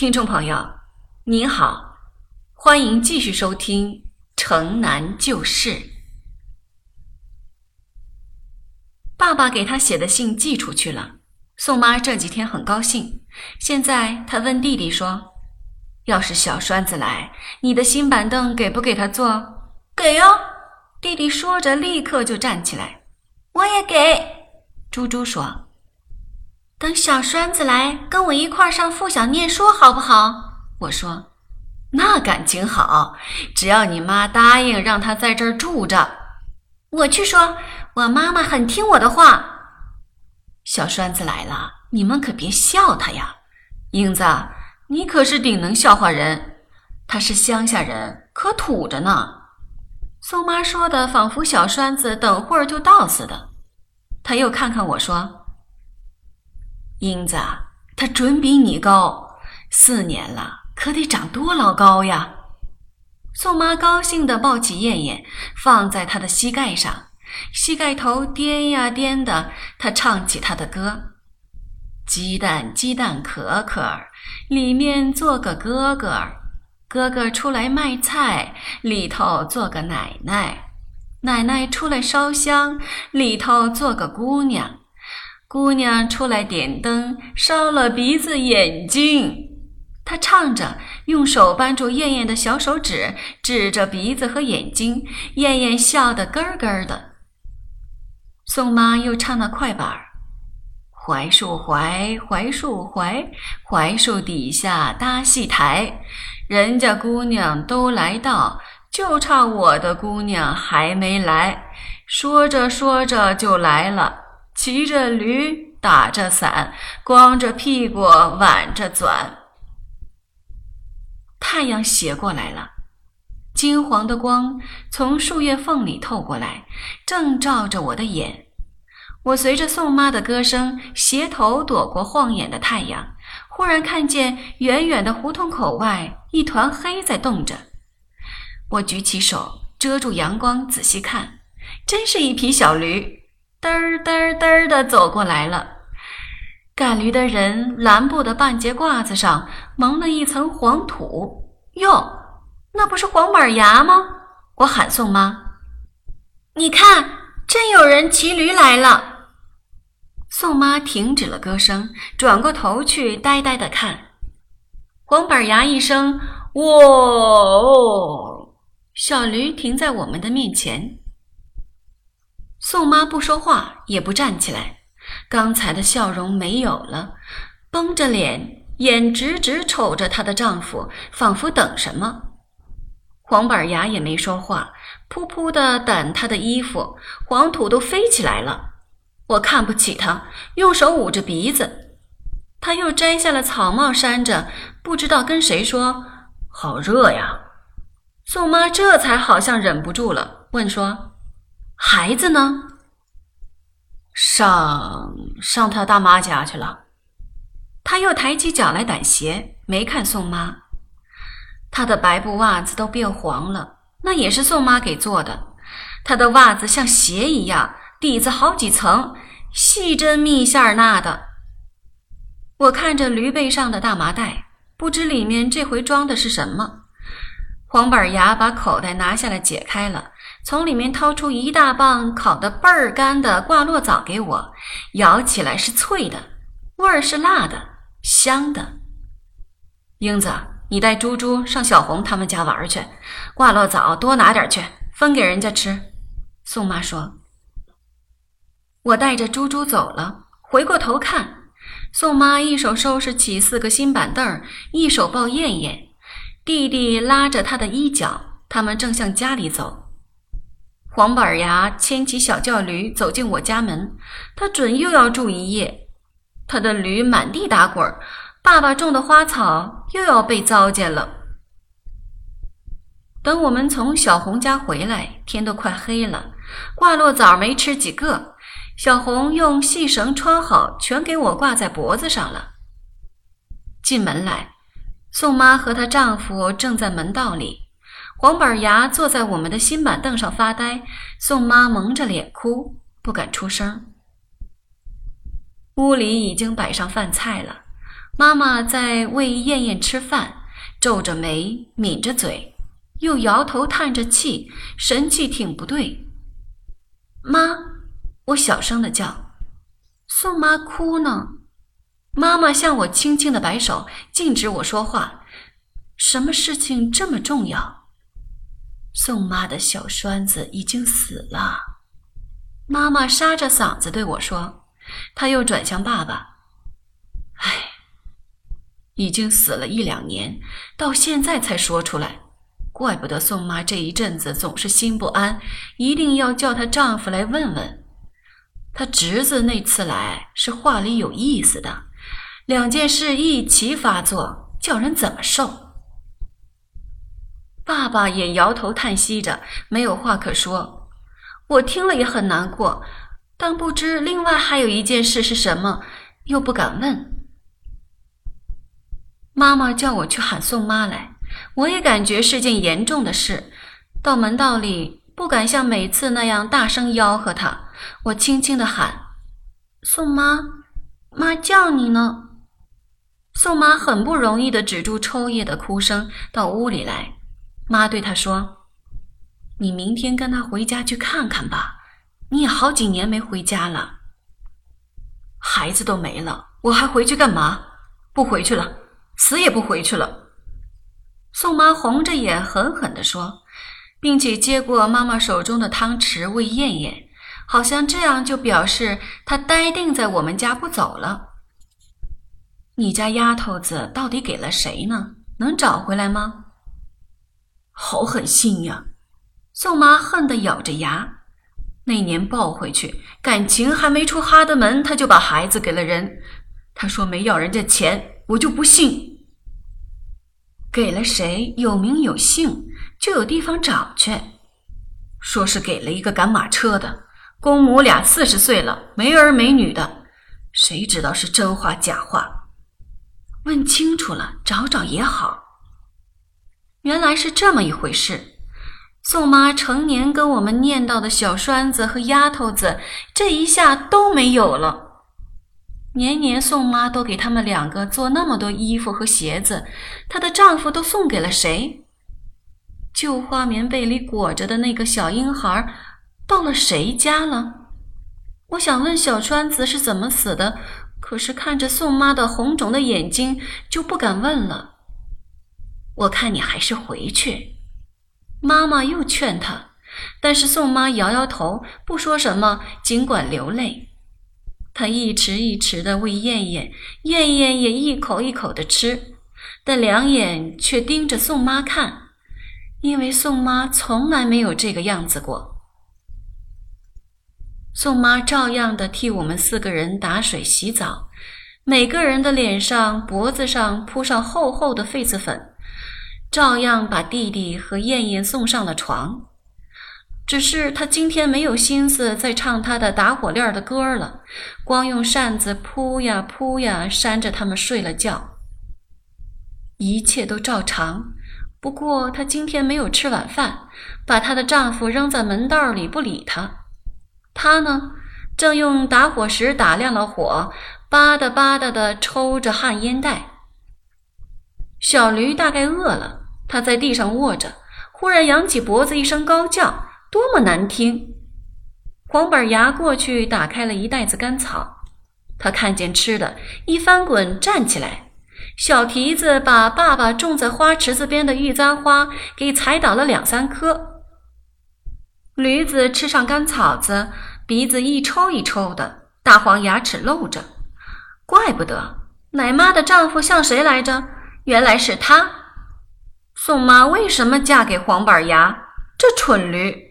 听众朋友，您好，欢迎继续收听《城南旧事》。爸爸给他写的信寄出去了，宋妈这几天很高兴。现在他问弟弟说：“要是小栓子来，你的新板凳给不给他坐？”“给哟。”弟弟说着，立刻就站起来。“我也给。”猪猪说。等小栓子来跟我一块儿上附小念书，好不好？我说，那感情好，只要你妈答应让他在这儿住着。我去说，我妈妈很听我的话。小栓子来了，你们可别笑他呀。英子，你可是顶能笑话人。他是乡下人，可土着呢。宋妈说的，仿佛小栓子等会儿就到似的。他又看看我说。英子，他准比你高，四年了，可得长多老高呀！宋妈高兴地抱起燕燕，放在他的膝盖上，膝盖头颠呀颠的，他唱起他的歌：鸡蛋鸡蛋壳壳，里面做个哥哥，哥哥出来卖菜，里头做个奶奶，奶奶出来烧香，里头做个姑娘。姑娘出来点灯，烧了鼻子眼睛。她唱着，用手扳住燕燕的小手指，指着鼻子和眼睛。燕燕笑得咯咯的。宋妈又唱了快板儿：槐树槐，槐树槐，槐树底下搭戏台，人家姑娘都来到，就差我的姑娘还没来。说着说着就来了。骑着驴，打着伞，光着屁股挽着转。太阳斜过来了，金黄的光从树叶缝里透过来，正照着我的眼。我随着宋妈的歌声，斜头躲过晃眼的太阳，忽然看见远远的胡同口外一团黑在动着。我举起手遮住阳光，仔细看，真是一匹小驴。嘚儿嘚儿嘚儿的走过来了，赶驴的人蓝布的半截褂子上蒙了一层黄土。哟，那不是黄板牙吗？我喊宋妈：“你看，真有人骑驴来了。”宋妈停止了歌声，转过头去，呆呆的看。黄板牙一声“喔”，小驴停在我们的面前。宋妈不说话，也不站起来，刚才的笑容没有了，绷着脸，眼直直瞅着她的丈夫，仿佛等什么。黄板牙也没说话，噗噗的掸她的衣服，黄土都飞起来了。我看不起他，用手捂着鼻子。他又摘下了草帽扇着，不知道跟谁说：“好热呀。”宋妈这才好像忍不住了，问说。孩子呢？上上他大妈家去了。他又抬起脚来掸鞋，没看宋妈。他的白布袜子都变黄了，那也是宋妈给做的。他的袜子像鞋一样，底子好几层，细针密线儿那的。我看着驴背上的大麻袋，不知里面这回装的是什么。黄板牙把口袋拿下来，解开了。从里面掏出一大棒烤的倍儿干的挂落枣给我，咬起来是脆的，味儿是辣的，香的。英子，你带猪猪上小红他们家玩去，挂落枣多拿点去，分给人家吃。宋妈说。我带着猪猪走了，回过头看，宋妈一手收拾起四个新板凳，一手抱燕燕，弟弟拉着她的衣角，他们正向家里走。黄板牙牵起小轿驴走进我家门，他准又要住一夜。他的驴满地打滚，爸爸种的花草又要被糟践了。等我们从小红家回来，天都快黑了，挂落枣没吃几个。小红用细绳穿好，全给我挂在脖子上了。进门来，宋妈和她丈夫正在门道里。黄板牙坐在我们的新板凳上发呆，宋妈蒙着脸哭，不敢出声。屋里已经摆上饭菜了，妈妈在喂燕燕吃饭，皱着眉，抿着嘴，又摇头叹着气，神气挺不对。妈，我小声的叫，宋妈哭呢。妈妈向我轻轻的摆手，禁止我说话。什么事情这么重要？宋妈的小栓子已经死了。妈妈沙着嗓子对我说，她又转向爸爸：“唉。”已经死了一两年，到现在才说出来，怪不得宋妈这一阵子总是心不安，一定要叫她丈夫来问问。她侄子那次来是话里有意思的，两件事一起发作，叫人怎么受？爸爸也摇头叹息着，没有话可说。我听了也很难过，但不知另外还有一件事是什么，又不敢问。妈妈叫我去喊宋妈来，我也感觉是件严重的事。到门道里，不敢像每次那样大声吆喝她，我轻轻的喊：“宋妈，妈叫你呢。”宋妈很不容易的止住抽噎的哭声，到屋里来。妈对他说：“你明天跟他回家去看看吧，你也好几年没回家了。孩子都没了，我还回去干嘛？不回去了。”死也不回去了，宋妈红着眼狠狠地说，并且接过妈妈手中的汤匙喂燕燕，好像这样就表示她呆定在我们家不走了。你家丫头子到底给了谁呢？能找回来吗？好狠心呀！宋妈恨得咬着牙。那年抱回去，感情还没出哈德门，他就把孩子给了人。他说没要人家钱。我就不信，给了谁有名有姓，就有地方找去。说是给了一个赶马车的，公母俩四十岁了，没儿没女的，谁知道是真话假话？问清楚了，找找也好。原来是这么一回事。宋妈成年跟我们念叨的小栓子和丫头子，这一下都没有了。年年宋妈都给他们两个做那么多衣服和鞋子，她的丈夫都送给了谁？旧花棉被里裹着的那个小婴孩，到了谁家了？我想问小栓子是怎么死的，可是看着宋妈的红肿的眼睛，就不敢问了。我看你还是回去。妈妈又劝她，但是宋妈摇摇头，不说什么，尽管流泪。他一池一池地喂燕燕，燕燕也一口一口地吃，但两眼却盯着宋妈看，因为宋妈从来没有这个样子过。宋妈照样的替我们四个人打水洗澡，每个人的脸上、脖子上铺上厚厚的痱子粉，照样把弟弟和燕燕送上了床。只是他今天没有心思再唱他的打火链的歌了，光用扇子扑呀扑呀扇着他们睡了觉。一切都照常，不过她今天没有吃晚饭，把她的丈夫扔在门道里不理她。她呢，正用打火石打亮了火，吧嗒吧嗒的抽着旱烟袋。小驴大概饿了，他在地上卧着，忽然扬起脖子，一声高叫。多么难听！黄板牙过去打开了一袋子干草，他看见吃的，一翻滚站起来，小蹄子把爸爸种在花池子边的玉簪花给踩倒了两三颗。驴子吃上干草子，鼻子一抽一抽的，大黄牙齿露着，怪不得奶妈的丈夫像谁来着？原来是他。宋妈为什么嫁给黄板牙？这蠢驴！